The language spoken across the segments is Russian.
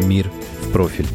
«Мир в профиль».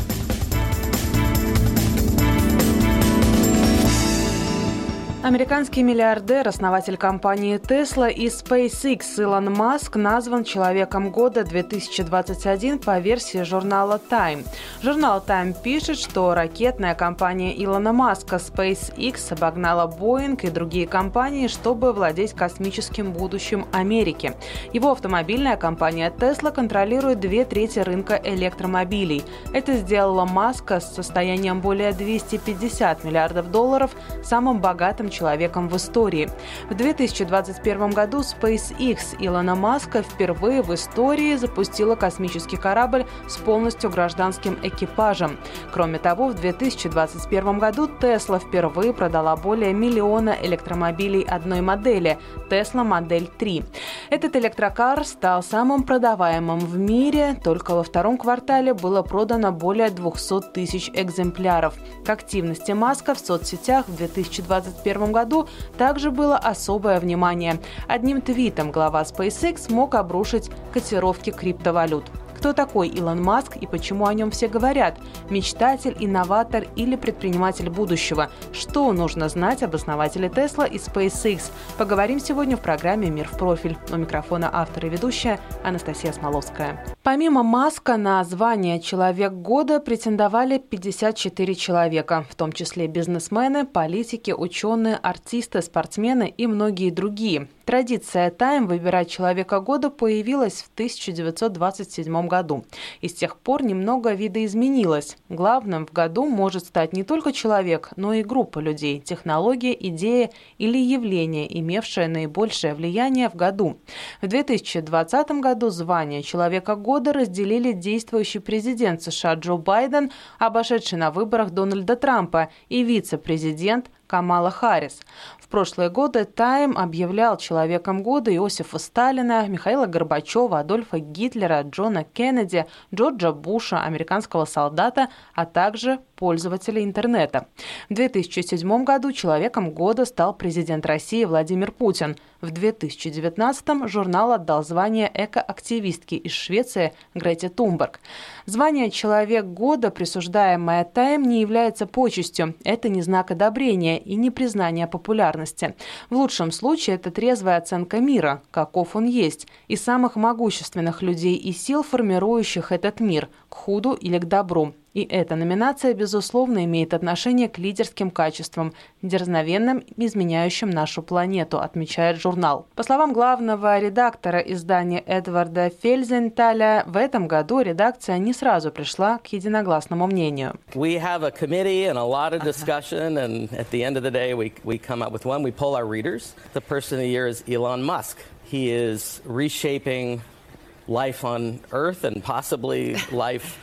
Американский миллиардер, основатель компании Tesla и SpaceX Илон Маск назван Человеком года 2021 по версии журнала Time. Журнал Time пишет, что ракетная компания Илона Маска SpaceX обогнала Boeing и другие компании, чтобы владеть космическим будущим Америки. Его автомобильная компания Tesla контролирует две трети рынка электромобилей. Это сделало Маска с состоянием более 250 миллиардов долларов самым богатым человеком в истории. В 2021 году SpaceX Илона Маска впервые в истории запустила космический корабль с полностью гражданским экипажем. Кроме того, в 2021 году Tesla впервые продала более миллиона электромобилей одной модели – Tesla Модель 3. Этот электрокар стал самым продаваемым в мире. Только во втором квартале было продано более 200 тысяч экземпляров. К активности Маска в соцсетях в 2021 году также было особое внимание. Одним твитом глава SpaceX мог обрушить котировки криптовалют. Кто такой Илон Маск и почему о нем все говорят? Мечтатель, инноватор или предприниматель будущего? Что нужно знать об основателе Тесла и SpaceX? Поговорим сегодня в программе «Мир в профиль». У микрофона автор и ведущая Анастасия Смоловская. Помимо Маска на звание «Человек года» претендовали 54 человека, в том числе бизнесмены, политики, ученые, артисты, спортсмены и многие другие. Традиция Time выбирать человека года появилась в 1927 году. И с тех пор немного видоизменилось. Главным в году может стать не только человек, но и группа людей, технология, идея или явление, имевшее наибольшее влияние в году. В 2020 году звание человека года разделили действующий президент США Джо Байден, обошедший на выборах Дональда Трампа, и вице-президент Камала Харрис. В прошлые годы Тайм объявлял человеком года Иосифа Сталина, Михаила Горбачева, Адольфа Гитлера, Джона Кеннеди, Джорджа Буша, американского солдата, а также пользователей интернета. В 2007 году человеком года стал президент России Владимир Путин. В 2019 журнал отдал звание экоактивистке из Швеции Грете Тумберг. Звание «Человек года», присуждаемое Тайм, не является почестью. Это не знак одобрения и не признание популярности. В лучшем случае это трезвая оценка мира, каков он есть, и самых могущественных людей и сил, формирующих этот мир, к худу или к добру. И эта номинация, безусловно, имеет отношение к лидерским качествам, дерзновенным, изменяющим нашу планету, отмечает журнал. По словам главного редактора издания Эдварда Фельзенталя, в этом году редакция не сразу пришла к единогласному мнению. We have a committee and a lot of discussion, and at the end of the day, we, we come up with one. We poll our readers. The person of the year is Elon Musk. He is reshaping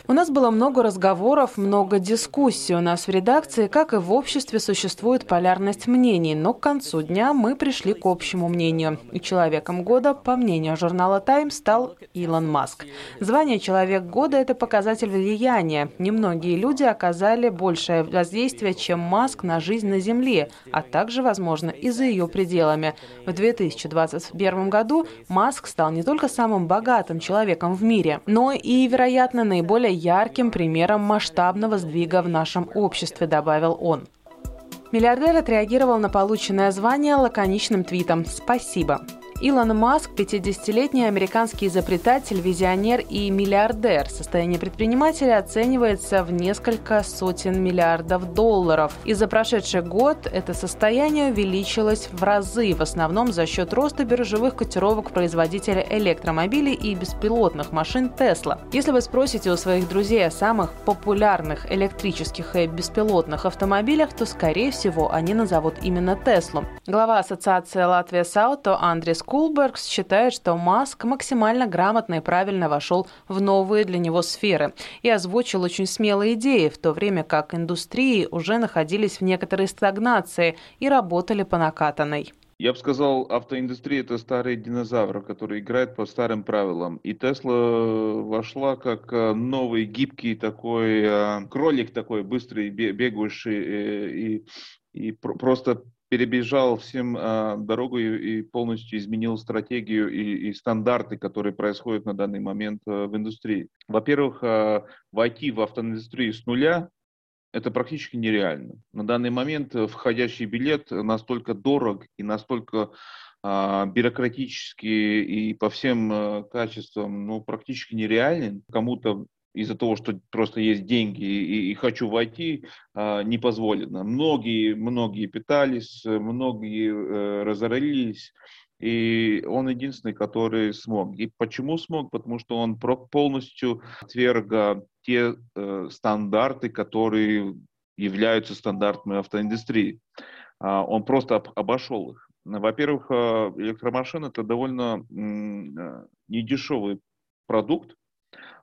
у нас было много разговоров, много дискуссий. У нас в редакции, как и в обществе, существует полярность мнений, но к концу дня мы пришли к общему мнению. И человеком года, по мнению журнала Time, стал Илон Маск. Звание «Человек года» — это показатель влияния. Немногие люди оказали большее воздействие, чем Маск на жизнь на Земле, а также, возможно, и за ее пределами. В 2021 году Маск стал не только самым богатым богатым человеком в мире, но и, вероятно, наиболее ярким примером масштабного сдвига в нашем обществе, добавил он. Миллиардер отреагировал на полученное звание лаконичным твитом «Спасибо». Илон Маск – 50-летний американский изобретатель, визионер и миллиардер. Состояние предпринимателя оценивается в несколько сотен миллиардов долларов. И за прошедший год это состояние увеличилось в разы, в основном за счет роста биржевых котировок производителя электромобилей и беспилотных машин Tesla. Если вы спросите у своих друзей о самых популярных электрических и беспилотных автомобилях, то, скорее всего, они назовут именно Теслу. Глава ассоциации Латвия Сауто Андрес Кулбергс считает, что Маск максимально грамотно и правильно вошел в новые для него сферы и озвучил очень смелые идеи, в то время как индустрии уже находились в некоторой стагнации и работали по накатанной. Я бы сказал, автоиндустрия это старый динозавр, который играет по старым правилам. И Тесла вошла как э, новый гибкий такой э, кролик такой быстрый, бегающий э, и, и просто перебежал всем дорогу и, полностью изменил стратегию и, и стандарты, которые происходят на данный момент в индустрии. Во-первых, войти в автоиндустрию с нуля это практически нереально. На данный момент э, входящий билет настолько дорог и настолько бюрократически и по всем качествам ну, практически нереален. Кому-то из-за того, что просто есть деньги и, и хочу войти, а, не позволено. Многие, многие питались, многие э, разорились, и он единственный, который смог. И почему смог? Потому что он полностью отверг те э, стандарты, которые являются стандартами автоиндустрии. А, он просто об, обошел их. Во-первых, э, электромашина это довольно э, недешевый продукт,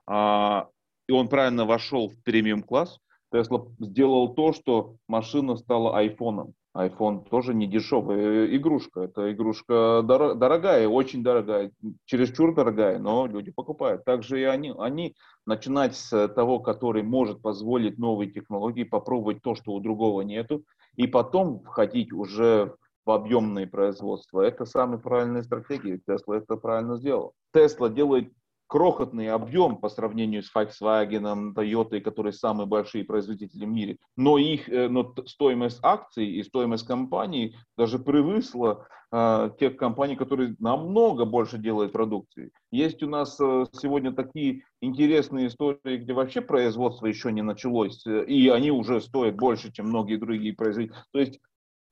а, и он правильно вошел в премиум класс. Тесла сделал то, что машина стала айфоном iPhone тоже не дешевая игрушка. Это игрушка дор- дорогая, очень дорогая, чересчур дорогая, но люди покупают. Также и они, они начинать с того, который может позволить новые технологии, попробовать то, что у другого нету, и потом входить уже в объемное производство. Это самая правильная стратегия. Тесла это правильно сделал. Тесла делает крохотный объем по сравнению с Volkswagen, Toyota, которые самые большие производители в мире, но их э, но стоимость акций и стоимость компаний даже превысила э, тех компаний, которые намного больше делают продукции. Есть у нас э, сегодня такие интересные истории, где вообще производство еще не началось, э, и они уже стоят больше, чем многие другие производители. То есть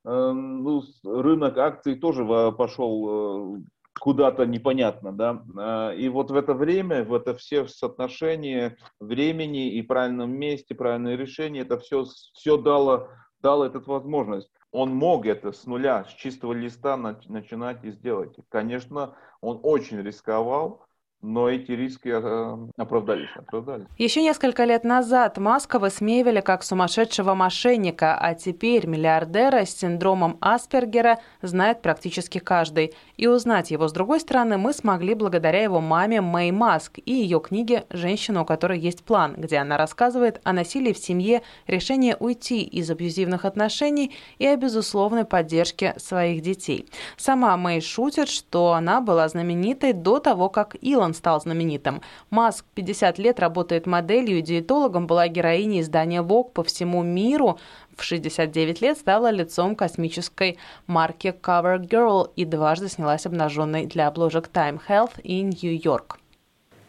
э, ну, рынок акций тоже пошел э, куда-то непонятно, да. А, и вот в это время, в это все соотношение времени и правильном месте, правильное решение, это все, все дало, дало эту возможность. Он мог это с нуля, с чистого листа начинать и сделать. Конечно, он очень рисковал, но эти риски э, оправдались, оправдались. Еще несколько лет назад Маска высмеивали как сумасшедшего мошенника, а теперь миллиардера с синдромом Аспергера знает практически каждый. И узнать его с другой стороны мы смогли благодаря его маме Мэй Маск и ее книге «Женщина, у которой есть план», где она рассказывает о насилии в семье, решении уйти из абьюзивных отношений и о безусловной поддержке своих детей. Сама Мэй шутит, что она была знаменитой до того, как Илон он стал знаменитым. Маск 50 лет работает моделью и диетологом, была героиней издания Vogue по всему миру. В 69 лет стала лицом космической марки CoverGirl и дважды снялась обнаженной для обложек Time Health и New York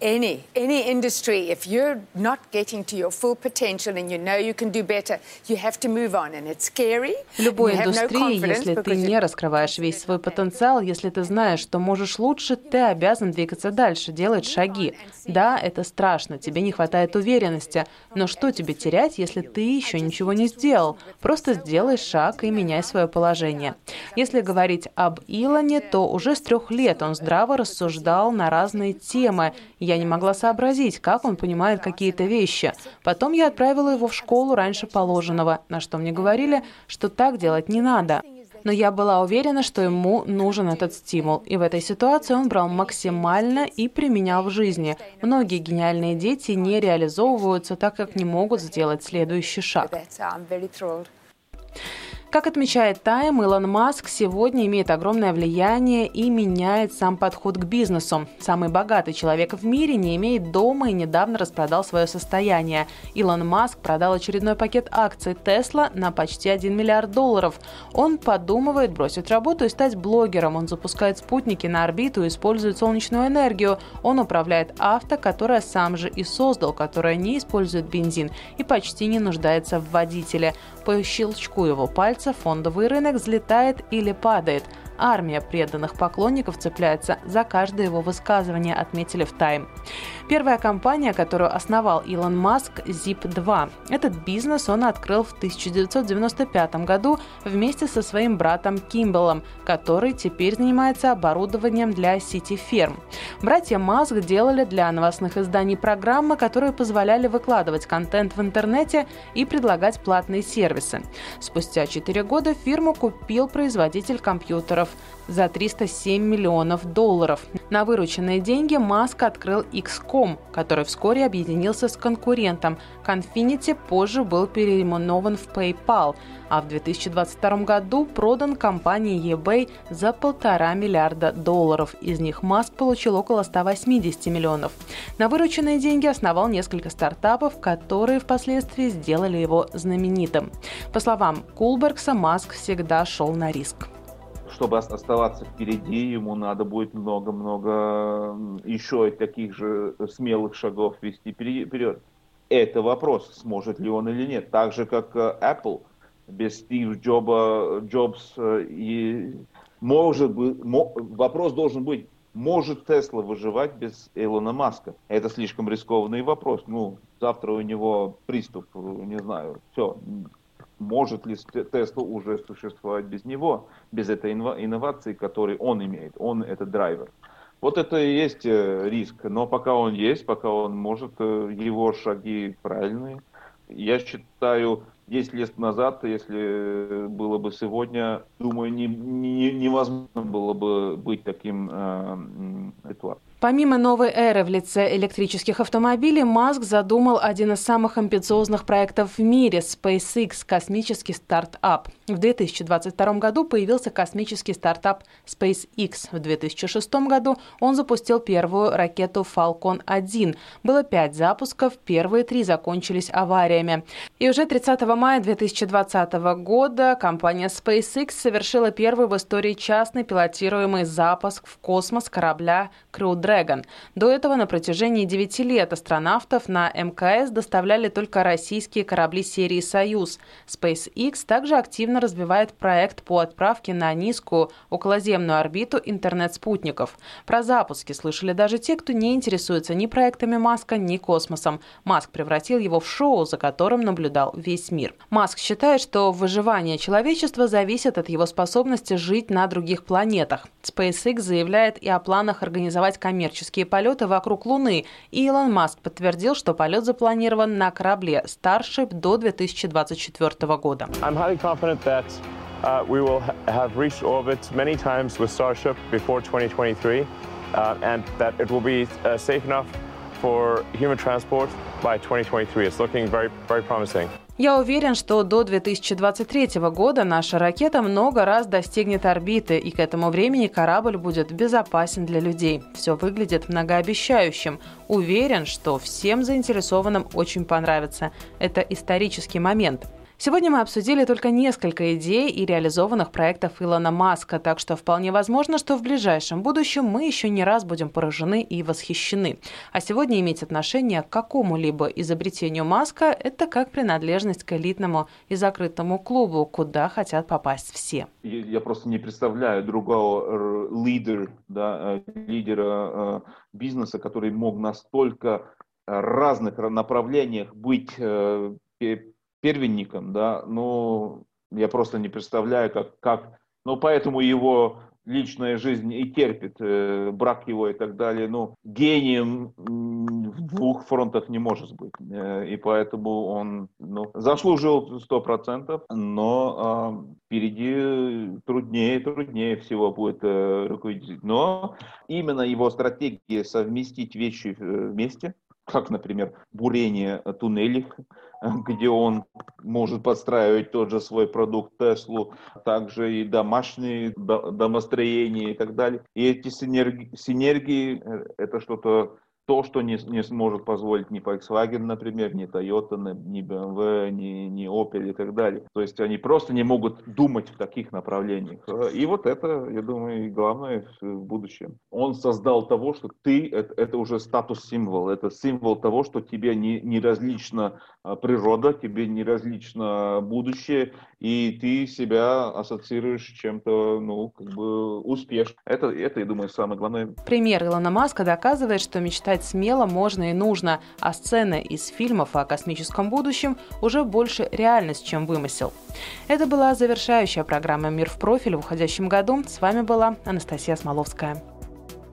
any any industry if you're not getting to your full potential and you know you can do better you have to move on. And it's scary. В любой индустрии если ты не раскрываешь весь свой потенциал если ты знаешь что можешь лучше ты обязан двигаться дальше делать шаги. Да это страшно тебе не хватает уверенности. Но что тебе терять если ты еще ничего не сделал? Просто сделай шаг и меняй свое положение. Если говорить об Илоне то уже с трех лет он здраво рассуждал на разные темы я не могла сообразить, как он понимает какие-то вещи. Потом я отправила его в школу раньше положенного, на что мне говорили, что так делать не надо. Но я была уверена, что ему нужен этот стимул. И в этой ситуации он брал максимально и применял в жизни. Многие гениальные дети не реализовываются, так как не могут сделать следующий шаг. Как отмечает Тайм, Илон Маск сегодня имеет огромное влияние и меняет сам подход к бизнесу. Самый богатый человек в мире не имеет дома и недавно распродал свое состояние. Илон Маск продал очередной пакет акций Тесла на почти 1 миллиард долларов. Он подумывает бросить работу и стать блогером. Он запускает спутники на орбиту и использует солнечную энергию. Он управляет авто, которое сам же и создал, которое не использует бензин и почти не нуждается в водителе. По щелчку его пальца фондовый рынок взлетает или падает. Армия преданных поклонников цепляется за каждое его высказывание, отметили в Time. Первая компания, которую основал Илон Маск, Zip2. Этот бизнес он открыл в 1995 году вместе со своим братом Кимбелом, который теперь занимается оборудованием для сети-ферм. Братья Маск делали для новостных изданий программы, которые позволяли выкладывать контент в интернете и предлагать платные сервисы. Спустя 4 года фирму купил производитель компьютеров за 307 миллионов долларов. На вырученные деньги Маск открыл XCOM, который вскоре объединился с конкурентом. Confinity позже был переименован в PayPal, а в 2022 году продан компании eBay за полтора миллиарда долларов. Из них Маск получил около 180 миллионов. На вырученные деньги основал несколько стартапов, которые впоследствии сделали его знаменитым. По словам Кулбергса, Маск всегда шел на риск чтобы оставаться впереди, ему надо будет много-много еще таких же смелых шагов вести вперед. Это вопрос, сможет ли он или нет. Так же, как э, Apple без Стив Джоба, Джобс э, и может быть, вопрос должен быть, может Тесла выживать без Илона Маска? Это слишком рискованный вопрос. Ну, завтра у него приступ, не знаю, все, может ли Тесла уже существовать без него, без этой инновации, которую он имеет. Он это драйвер. Вот это и есть э, риск. Но пока он есть, пока он может, э, его шаги правильные. Я считаю, 10 лет назад, если было бы сегодня, думаю, не, не, невозможно было бы быть таким э, Эдуардом. Помимо новой эры в лице электрических автомобилей, Маск задумал один из самых амбициозных проектов в мире – SpaceX – космический стартап. В 2022 году появился космический стартап SpaceX. В 2006 году он запустил первую ракету Falcon 1. Было пять запусков, первые три закончились авариями. И уже 30 мая 2020 года компания SpaceX совершила первый в истории частный пилотируемый запуск в космос корабля Crew Dragon. До этого на протяжении 9 лет астронавтов на МКС доставляли только российские корабли серии «Союз». SpaceX также активно развивает проект по отправке на низкую околоземную орбиту интернет-спутников. Про запуски слышали даже те, кто не интересуется ни проектами Маска, ни космосом. Маск превратил его в шоу, за которым наблюдал весь мир. Маск считает, что выживание человечества зависит от его способности жить на других планетах. SpaceX заявляет и о планах организовать коммерческие полеты вокруг Луны. И Илон Маск подтвердил, что полет запланирован на корабле Starship до 2024 года. Uh, we will ha have reached orbit many times with Starship before 2023, uh, and that it will be uh, safe enough for human transport by 2023. It's looking very, very promising. Я уверен, что до 2023 года наша ракета много раз достигнет орбиты, и к этому времени корабль будет безопасен для людей. Все выглядит многообещающим. Уверен, что всем заинтересованным очень понравится. Это исторический момент. Сегодня мы обсудили только несколько идей и реализованных проектов Илона Маска, так что вполне возможно, что в ближайшем будущем мы еще не раз будем поражены и восхищены. А сегодня иметь отношение к какому-либо изобретению Маска – это как принадлежность к элитному и закрытому клубу, куда хотят попасть все. Я просто не представляю другого лидера, да, э, лидера э, бизнеса, который мог настолько разных направлениях быть э, первенником, да, ну, я просто не представляю, как, как. Ну, поэтому его личная жизнь и терпит, э, брак его и так далее, ну, гением в двух фронтах не может быть, э, и поэтому он, ну, заслужил сто процентов, но э, впереди труднее, труднее всего будет э, руководить, но именно его стратегия совместить вещи э, вместе, как, например, бурение туннелей, где он может подстраивать тот же свой продукт Теслу, также и домашние домостроения и так далее. И эти синергии, синергии э, это что-то то, что не, не сможет позволить ни Volkswagen, например, ни Toyota, ни BMW, ни, ни Opel и так далее. То есть они просто не могут думать в таких направлениях. И вот это, я думаю, главное в будущем. Он создал того, что ты, это, это уже статус-символ, это символ того, что тебе не, не различна природа, тебе не различно будущее, и ты себя ассоциируешь чем-то, ну, как бы успешным. Это, это, я думаю, самое главное. Пример Илона Маска доказывает, что мечтать смело можно и нужно, а сцены из фильмов о космическом будущем уже больше реальность, чем вымысел. Это была завершающая программа «Мир в профиль» в уходящем году. С вами была Анастасия Смоловская.